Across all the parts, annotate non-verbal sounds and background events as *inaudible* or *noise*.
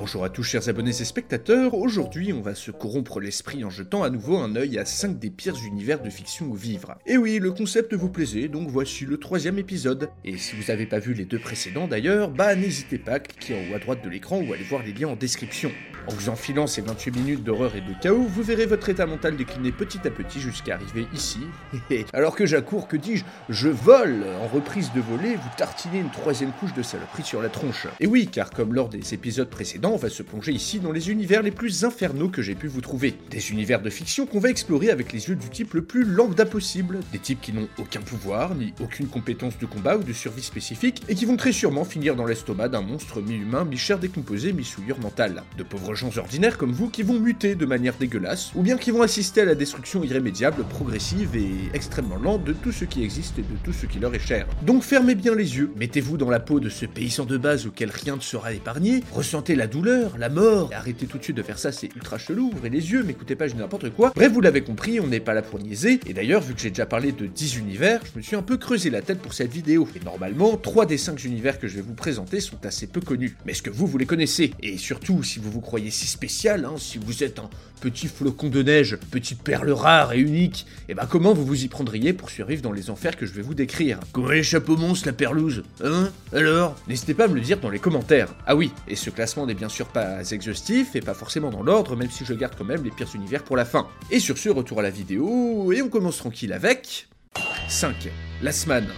Bonjour à tous chers abonnés et spectateurs, aujourd'hui on va se corrompre l'esprit en jetant à nouveau un œil à 5 des pires univers de fiction où vivre. Et oui, le concept vous plaisait, donc voici le troisième épisode. Et si vous n'avez pas vu les deux précédents d'ailleurs, bah n'hésitez pas à cliquer en haut à droite de l'écran ou allez voir les liens en description. En vous enfilant ces 28 minutes d'horreur et de chaos, vous verrez votre état mental décliner petit à petit jusqu'à arriver ici. *laughs* Alors que j'accours, que dis-je, je vole En reprise de voler, vous tartinez une troisième couche de saloperie sur la tronche. Et oui, car comme lors des épisodes précédents, on va se plonger ici dans les univers les plus infernaux que j'ai pu vous trouver. Des univers de fiction qu'on va explorer avec les yeux du type le plus lambda possible, des types qui n'ont aucun pouvoir, ni aucune compétence de combat ou de survie spécifique, et qui vont très sûrement finir dans l'estomac d'un monstre mi-humain, mi-chair décomposé, mi-souillure mentale. De pauvres gens ordinaires comme vous qui vont muter de manière dégueulasse, ou bien qui vont assister à la destruction irrémédiable, progressive et extrêmement lente de tout ce qui existe et de tout ce qui leur est cher. Donc fermez bien les yeux, mettez-vous dans la peau de ce paysan de base auquel rien ne sera épargné, ressentez la douleur, la mort, arrêtez tout de suite de faire ça, c'est ultra chelou, ouvrez les yeux, m'écoutez pas, je n'importe quoi. Bref, vous l'avez compris, on n'est pas là pour niaiser, et d'ailleurs, vu que j'ai déjà parlé de 10 univers, je me suis un peu creusé la tête pour cette vidéo. Et normalement, 3 des 5 univers que je vais vous présenter sont assez peu connus. Mais est-ce que vous, vous les connaissez Et surtout, si vous vous croyez si spécial, hein, si vous êtes un petit flocon de neige, petite perle rare et unique, et ben comment vous vous y prendriez pour survivre dans les enfers que je vais vous décrire? Comment les chapeaux monstres, la perlouse Hein? Alors? N'hésitez pas à me le dire dans les commentaires. Ah oui, et ce classement n'est bien sûr pas exhaustif et pas forcément dans l'ordre, même si je garde quand même les pires univers pour la fin. Et sur ce, retour à la vidéo, et on commence tranquille avec... 5. Semaine.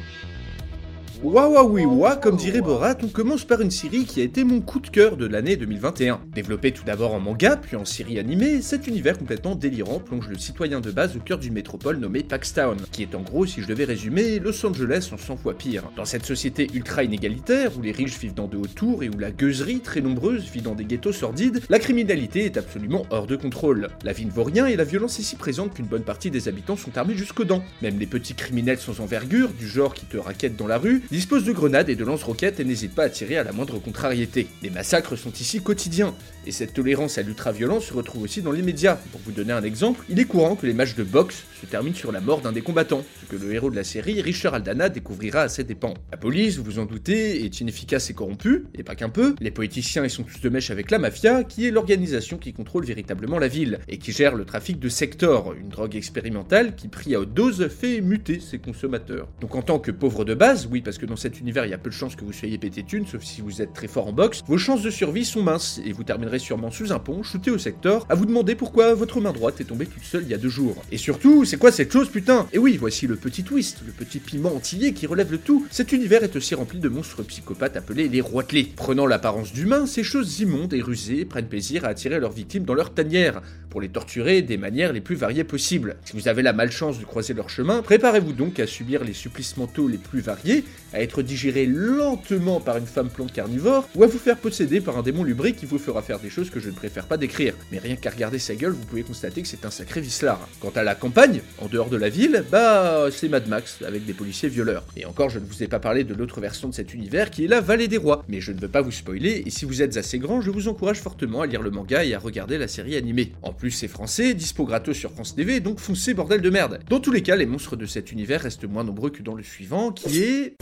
Waouh, comme dirait Borat, on commence par une série qui a été mon coup de cœur de l'année 2021. Développée tout d'abord en manga, puis en série animée, cet univers complètement délirant plonge le citoyen de base au cœur d'une métropole nommée Paxtown, qui est en gros, si je devais résumer, Los Angeles en 100 fois pire. Dans cette société ultra inégalitaire, où les riches vivent dans de hautes tours et où la gueuserie, très nombreuse, vit dans des ghettos sordides, la criminalité est absolument hors de contrôle. La vie ne vaut rien et la violence est si présente qu'une bonne partie des habitants sont armés jusqu'aux dents. Même les petits criminels sans envergure, du genre qui te raquettent dans la rue, dispose de grenades et de lance-roquettes et n'hésite pas à tirer à la moindre contrariété. Les massacres sont ici quotidiens, et cette tolérance à l'ultra-violence se retrouve aussi dans les médias. Pour vous donner un exemple, il est courant que les matchs de boxe se terminent sur la mort d'un des combattants, ce que le héros de la série, Richard Aldana, découvrira à ses dépens. La police, vous vous en doutez, est inefficace et corrompue, et pas qu'un peu. Les politiciens y sont tous de mèche avec la mafia, qui est l'organisation qui contrôle véritablement la ville, et qui gère le trafic de Sector, une drogue expérimentale qui, pris à haute dose, fait muter ses consommateurs. Donc en tant que pauvre de base, oui, parce que dans cette univers, il y a peu de chances que vous soyez pété thune, sauf si vous êtes très fort en boxe, vos chances de survie sont minces, et vous terminerez sûrement sous un pont, shooté au secteur, à vous demander pourquoi votre main droite est tombée toute seule il y a deux jours. Et surtout, c'est quoi cette chose putain? Et oui, voici le petit twist, le petit piment antillais qui relève le tout. Cet univers est aussi rempli de monstres psychopathes appelés les roitelets. Prenant l'apparence d'humains, ces choses immondes et rusées prennent plaisir à attirer leurs victimes dans leur tanière, pour les torturer des manières les plus variées possibles. Si vous avez la malchance de croiser leur chemin, préparez-vous donc à subir les supplices mentaux les plus variés, à être digéré lentement par une femme plante carnivore, ou à vous faire posséder par un démon lubrique qui vous fera faire des choses que je ne préfère pas décrire. Mais rien qu'à regarder sa gueule, vous pouvez constater que c'est un sacré vicelard. Quant à la campagne, en dehors de la ville, bah c'est Mad Max, avec des policiers violeurs. Et encore, je ne vous ai pas parlé de l'autre version de cet univers qui est la Vallée des Rois. Mais je ne veux pas vous spoiler, et si vous êtes assez grand, je vous encourage fortement à lire le manga et à regarder la série animée. En plus, c'est français, dispo gratos sur France TV, donc foncez bordel de merde. Dans tous les cas, les monstres de cet univers restent moins nombreux que dans le suivant, qui est...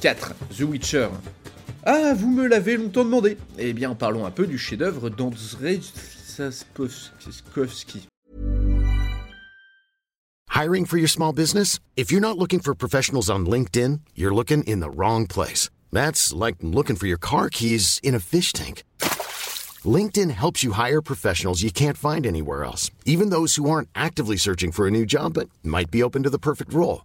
4. The Witcher. Ah, vous me l'avez longtemps demandé. Eh bien, parlons un peu du chef-d'œuvre d'Andrzej Sapkowski. Hiring for your small business? If you're not looking for professionals on LinkedIn, you're looking in the wrong place. That's like looking for your car keys in a fish tank. LinkedIn helps you hire professionals you can't find anywhere else, even those who aren't actively searching for a new job but might be open to the perfect role.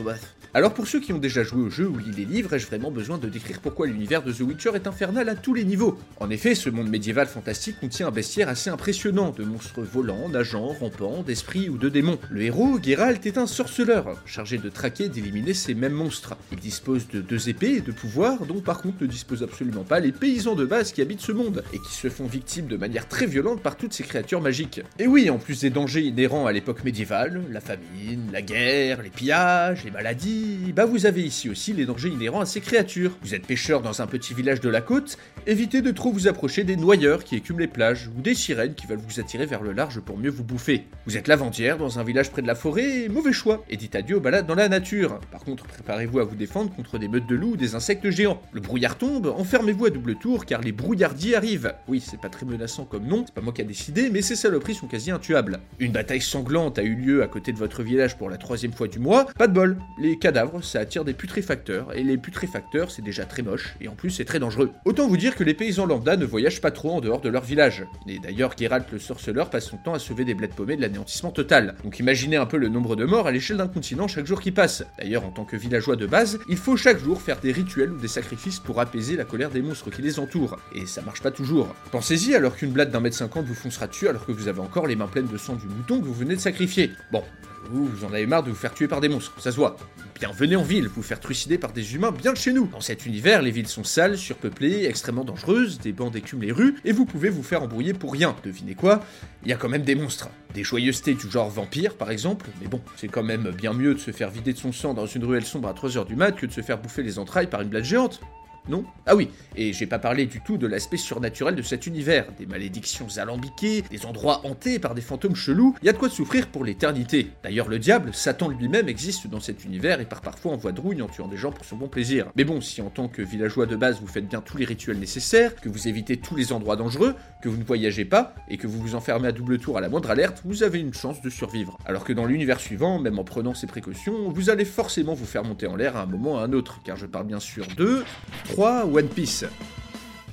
Bah, Alors pour ceux qui ont déjà joué au jeu ou lu les livres, ai-je vraiment besoin de décrire pourquoi l'univers de The Witcher est infernal à tous les niveaux? En effet, ce monde médiéval fantastique contient un bestiaire assez impressionnant, de monstres volants, nageants, rampants, d'esprits ou de démons. Le héros, Geralt, est un sorceleur, chargé de traquer et d'éliminer ces mêmes monstres. Il dispose de deux épées et de pouvoirs dont par contre ne disposent absolument pas les paysans de base qui habitent ce monde, et qui se font victimes de manière très violente par toutes ces créatures magiques. Et oui, en plus des dangers inhérents à l'époque médiévale, la famine, la guerre, les pillages, les maladies, bah vous avez ici aussi les dangers inhérents à ces créatures. Vous êtes pêcheur dans un petit village de la côte, évitez de trop vous approcher des noyeurs qui écument les plages, ou des sirènes qui veulent vous attirer vers le large pour mieux vous bouffer. Vous êtes lavandière dans un village près de la forêt, mauvais choix, et dites adieu aux balades dans la nature. Par contre, préparez-vous à vous défendre contre des meutes de loups ou des insectes géants. Le brouillard tombe, enfermez-vous à double tour car les brouillardiers arrivent. Oui, c'est pas très menaçant comme nom, c'est pas moi qui a décidé, mais ces saloperies sont quasi intuables. Une bataille sanglante a eu lieu à côté de votre village pour la troisième fois du mois, pas de bol. Les cadavres, ça attire des putréfacteurs, et les putréfacteurs, c'est déjà très moche, et en plus c'est très dangereux. Autant vous dire que les paysans lambda ne voyagent pas trop en dehors de leur village. Et d'ailleurs, Geralt le sorceleur passe son temps à sauver des bleds paumés de l'anéantissement total. Donc imaginez un peu le nombre de morts à l'échelle d'un continent chaque jour qui passe. D'ailleurs, en tant que villageois de base, il faut chaque jour faire des rituels ou des sacrifices pour apaiser la colère des monstres qui les entourent. Et ça marche pas toujours. Pensez-y alors qu'une blade d'un mètre cinquante vous foncera dessus alors que vous avez encore les mains pleines de sang du mouton que vous venez de sacrifier. Bon, vous, vous en avez marre de vous faire tuer par des monstres, ça se voit. Bien, venez en ville, vous faire trucider par des humains bien de chez nous. Dans cet univers, les villes sont sales, surpeuplées, extrêmement dangereuses, des bandes écument les rues, et vous pouvez vous faire embrouiller pour rien. Devinez quoi Il y a quand même des monstres. Des joyeusetés du genre vampire, par exemple, mais bon, c'est quand même bien mieux de se faire vider de son sang dans une ruelle sombre à 3h du mat que de se faire bouffer les entrailles par une blade géante. Non Ah oui, et j'ai pas parlé du tout de l'aspect surnaturel de cet univers, des malédictions alambiquées, des endroits hantés par des fantômes chelous, y a de quoi souffrir pour l'éternité. D'ailleurs, le diable, Satan lui-même, existe dans cet univers et part parfois en voie de en tuant des gens pour son bon plaisir. Mais bon, si en tant que villageois de base vous faites bien tous les rituels nécessaires, que vous évitez tous les endroits dangereux, que vous ne voyagez pas, et que vous vous enfermez à double tour à la moindre alerte, vous avez une chance de survivre. Alors que dans l'univers suivant, même en prenant ces précautions, vous allez forcément vous faire monter en l'air à un moment ou à un autre, car je parle bien sûr de 3. One Piece.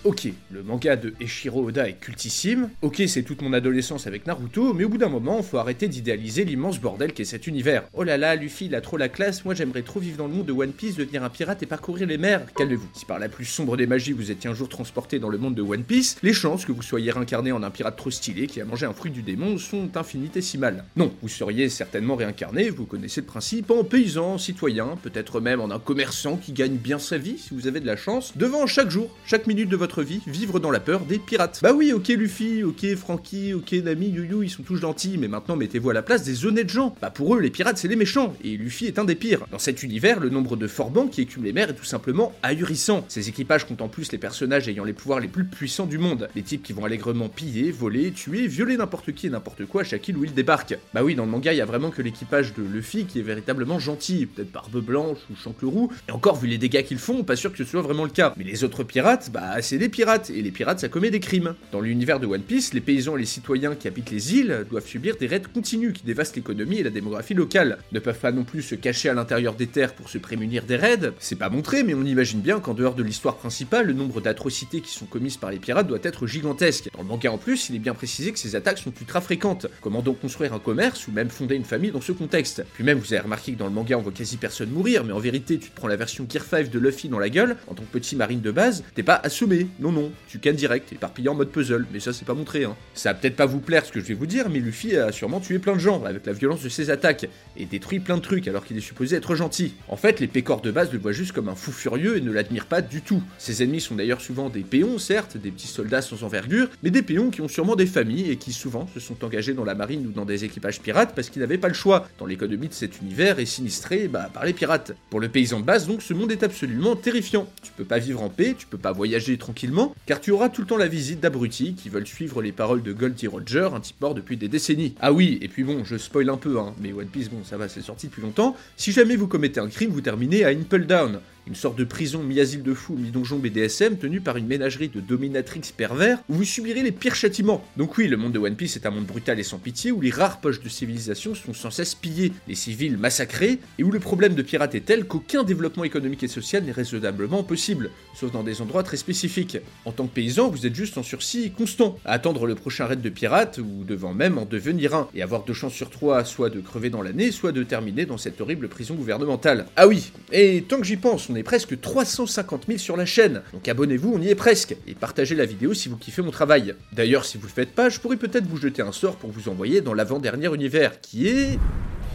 Ok, le manga de Eshiro Oda est cultissime, ok c'est toute mon adolescence avec Naruto, mais au bout d'un moment, faut arrêter d'idéaliser l'immense bordel qu'est cet univers. Oh là là, Luffy il a trop la classe, moi j'aimerais trop vivre dans le monde de One Piece, devenir un pirate et parcourir les mers. Calmez-vous. Si par la plus sombre des magies vous étiez un jour transporté dans le monde de One Piece, les chances que vous soyez réincarné en un pirate trop stylé qui a mangé un fruit du démon sont infinitésimales. Non, vous seriez certainement réincarné, vous connaissez le principe, en paysan, citoyen, peut-être même en un commerçant qui gagne bien sa vie si vous avez de la chance, devant chaque jour, chaque minute de votre vie, vivre dans la peur des pirates. Bah oui, ok Luffy, ok Franky, ok Nami, Yu ils sont tous gentils, mais maintenant mettez-vous à la place des honnêtes gens. Bah pour eux, les pirates c'est les méchants, et Luffy est un des pires. Dans cet univers, le nombre de forbans qui écument les mers est tout simplement ahurissant. Ces équipages comptent en plus les personnages ayant les pouvoirs les plus puissants du monde. Les types qui vont allègrement piller, voler, tuer, violer n'importe qui et n'importe quoi à chaque île où ils débarquent. Bah oui, dans le manga, il y a vraiment que l'équipage de Luffy qui est véritablement gentil, peut-être Barbe Blanche ou Chancleroux, et encore vu les dégâts qu'ils font, pas sûr que ce soit vraiment le cas. Mais les autres pirates, bah c'est des pirates et les pirates ça commet des crimes. Dans l'univers de One Piece, les paysans et les citoyens qui habitent les îles doivent subir des raids continus qui dévastent l'économie et la démographie locale. Ne peuvent pas non plus se cacher à l'intérieur des terres pour se prémunir des raids. C'est pas montré, mais on imagine bien qu'en dehors de l'histoire principale, le nombre d'atrocités qui sont commises par les pirates doit être gigantesque. Dans le manga en plus, il est bien précisé que ces attaques sont ultra fréquentes. Comment donc construire un commerce ou même fonder une famille dans ce contexte? Puis même, vous avez remarqué que dans le manga, on voit quasi personne mourir, mais en vérité, tu te prends la version Gear 5 de Luffy dans la gueule, en tant que petit marine de base, t'es pas assommé. Non, non, tu cannes direct, éparpillé en mode puzzle, mais ça c'est pas montré. Hein. Ça va peut-être pas vous plaire ce que je vais vous dire, mais Luffy a sûrement tué plein de gens avec la violence de ses attaques, et détruit plein de trucs alors qu'il est supposé être gentil. En fait, les pécores de base le voient juste comme un fou furieux et ne l'admirent pas du tout. Ses ennemis sont d'ailleurs souvent des péons, certes, des petits soldats sans envergure, mais des péons qui ont sûrement des familles et qui souvent se sont engagés dans la marine ou dans des équipages pirates parce qu'ils n'avaient pas le choix, dans l'économie de cet univers est sinistré bah, par les pirates. Pour le paysan de base, donc, ce monde est absolument terrifiant. Tu peux pas vivre en paix, tu peux pas voyager tranquillement car tu auras tout le temps la visite d'abrutis qui veulent suivre les paroles de Goldie Roger, un type mort depuis des décennies. Ah oui, et puis bon, je spoil un peu, hein, mais One Piece, bon, ça va, c'est sorti depuis longtemps. Si jamais vous commettez un crime, vous terminez à Impel Down, une sorte de prison mi-asile de fous, mi-donjon BDSM tenue par une ménagerie de dominatrix pervers où vous subirez les pires châtiments. Donc oui, le monde de One Piece est un monde brutal et sans pitié où les rares poches de civilisation sont sans cesse pillées, les civils massacrés, et où le problème de pirates est tel qu'aucun développement économique et social n'est raisonnablement possible, sauf dans des endroits très spécifiques. En tant que paysan, vous êtes juste en sursis constant, à attendre le prochain raid de pirates ou devant même en devenir un, et avoir deux chances sur trois soit de crever dans l'année, soit de terminer dans cette horrible prison gouvernementale. Ah oui, et tant que j'y pense, on est presque 350 000 sur la chaîne, donc abonnez-vous, on y est presque, et partagez la vidéo si vous kiffez mon travail. D'ailleurs, si vous le faites pas, je pourrais peut-être vous jeter un sort pour vous envoyer dans l'avant-dernier univers, qui est...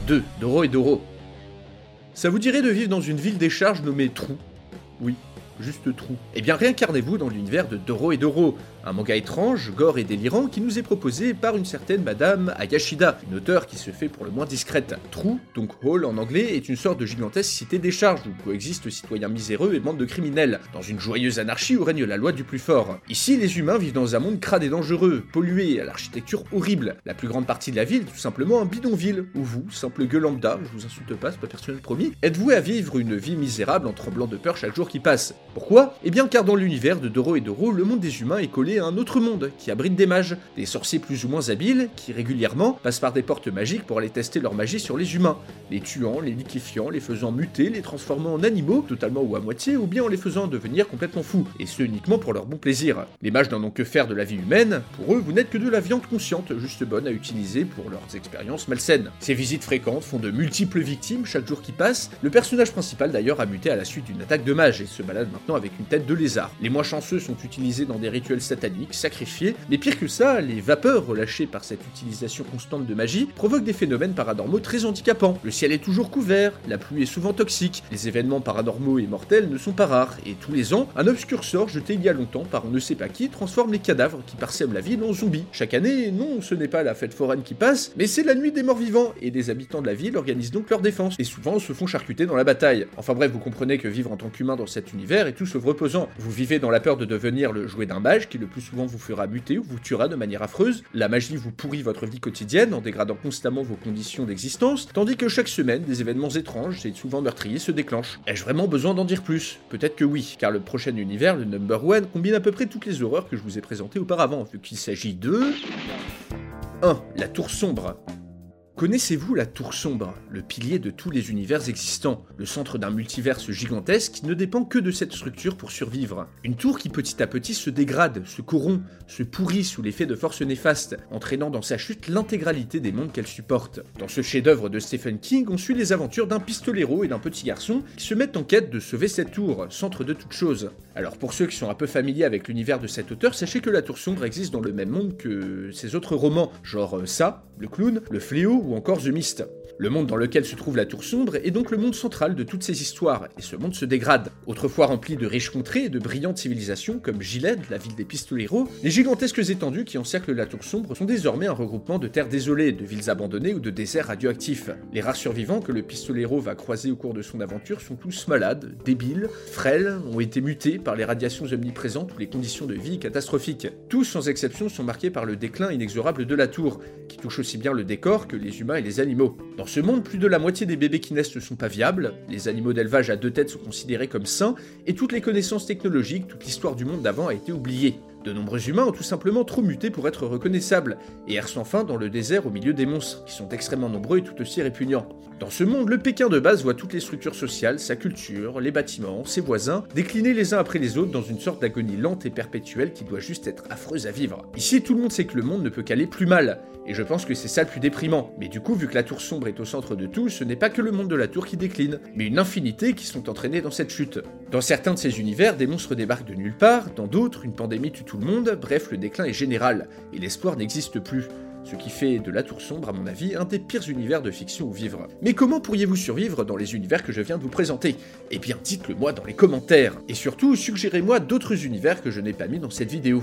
2. Doro et Doro. Ça vous dirait de vivre dans une ville des charges nommée Trou? Oui, juste Trou. Eh bien réincarnez-vous dans l'univers de Doro et Doro, un manga étrange, gore et délirant qui nous est proposé par une certaine Madame Ayashida, une auteure qui se fait pour le moins discrète. Trou, donc Hall en anglais, est une sorte de gigantesque cité des charges où coexistent citoyens miséreux et bandes de criminels, dans une joyeuse anarchie où règne la loi du plus fort. Ici, les humains vivent dans un monde crade et dangereux, pollué, à l'architecture horrible. La plus grande partie de la ville tout simplement un bidonville, où vous, simple gueule lambda, je vous insulte pas, c'est pas personnel promis, êtes voué à vivre une vie misérable en tremblant de peur chaque jour qui passe? Pourquoi? Eh bien car dans l'univers de Doro et Doro, le monde des humains est collé un autre monde, qui abrite des mages, des sorciers plus ou moins habiles, qui régulièrement passent par des portes magiques pour aller tester leur magie sur les humains, les tuant, les liquéfiant, les faisant muter, les transformant en animaux, totalement ou à moitié, ou bien en les faisant devenir complètement fous, et ce uniquement pour leur bon plaisir. Les mages n'en ont que faire de la vie humaine, pour eux vous n'êtes que de la viande consciente, juste bonne à utiliser pour leurs expériences malsaines. Ces visites fréquentes font de multiples victimes chaque jour qui passe, le personnage principal d'ailleurs a muté à la suite d'une attaque de mage et se balade maintenant avec une tête de lézard. Les moins chanceux sont utilisés dans des rituels sataniques, sacrifiés, mais pire que ça, les vapeurs relâchées par cette utilisation constante de magie provoquent des phénomènes paranormaux très handicapants. Le ciel est toujours couvert, la pluie est souvent toxique, les événements paranormaux et mortels ne sont pas rares, et tous les ans, un obscur sort jeté il y a longtemps par on ne sait pas qui transforme les cadavres qui parsèment la ville en zombies. Chaque année, non, ce n'est pas la fête foraine qui passe, mais c'est la nuit des morts vivants, et des habitants de la ville organisent donc leur défense, et souvent se font charcuter dans la bataille. Enfin bref, vous comprenez que vivre en tant qu'humain dans cet univers est tout sauf reposant. Vous vivez dans la peur de devenir le jouet d'un mage qui le plus souvent vous fera muter ou vous tuera de manière affreuse, la magie vous pourrit votre vie quotidienne en dégradant constamment vos conditions d'existence, tandis que chaque semaine, des événements étranges et souvent meurtriers se déclenchent. Ai-je vraiment besoin d'en dire plus? Peut-être que oui, car le prochain univers, le Number One, combine à peu près toutes les horreurs que je vous ai présentées auparavant, vu qu'il s'agit de... 1. La Tour Sombre. Connaissez-vous la Tour Sombre, le pilier de tous les univers existants, le centre d'un multiverse gigantesque qui ne dépend que de cette structure pour survivre? Une tour qui petit à petit se dégrade, se corrompt, se pourrit sous l'effet de forces néfastes, entraînant dans sa chute l'intégralité des mondes qu'elle supporte. Dans ce chef-d'œuvre de Stephen King, on suit les aventures d'un pistolero et d'un petit garçon qui se mettent en quête de sauver cette tour, centre de toute chose. Alors pour ceux qui sont un peu familiers avec l'univers de cet auteur, sachez que la Tour Sombre existe dans le même monde que ses autres romans, genre ça, le clown, le fléau ou encore Mist. Le monde dans lequel se trouve la Tour Sombre est donc le monde central de toutes ces histoires, et ce monde se dégrade. Autrefois rempli de riches contrées et de brillantes civilisations comme Gilead, la ville des pistoleros, les gigantesques étendues qui encerclent la Tour Sombre sont désormais un regroupement de terres désolées, de villes abandonnées ou de déserts radioactifs. Les rares survivants que le pistolero va croiser au cours de son aventure sont tous malades, débiles, frêles, ont été mutés par les radiations omniprésentes ou les conditions de vie catastrophiques. Tous, sans exception, sont marqués par le déclin inexorable de la tour, qui touche aussi bien le décor que les humains et les animaux. Dans ce monde, plus de la moitié des bébés qui naissent ne sont pas viables, les animaux d'élevage à deux têtes sont considérés comme sains, et toutes les connaissances technologiques, toute l'histoire du monde d'avant a été oubliée. De nombreux humains ont tout simplement trop muté pour être reconnaissables, et errent sans dans le désert au milieu des monstres, qui sont extrêmement nombreux et tout aussi répugnants. Dans ce monde, le Pékin de base voit toutes les structures sociales, sa culture, les bâtiments, ses voisins, déclinés les uns après les autres dans une sorte d'agonie lente et perpétuelle qui doit juste être affreuse à vivre. Ici, tout le monde sait que le monde ne peut qu'aller plus mal, et je pense que c'est ça le plus déprimant. Mais du coup, vu que la tour sombre est au centre de tout, ce n'est pas que le monde de la tour qui décline, mais une infinité qui sont entraînés dans cette chute. Dans certains de ces univers, des monstres débarquent de nulle part, dans d'autres, une pandémie tue tout le monde, bref, le déclin est général, et l'espoir n'existe plus. Ce qui fait de la Tour Sombre, à mon avis, un des pires univers de fiction où vivre. Mais comment pourriez-vous survivre dans les univers que je viens de vous présenter? Eh bien, dites-le moi dans les commentaires. Et surtout, suggérez-moi d'autres univers que je n'ai pas mis dans cette vidéo.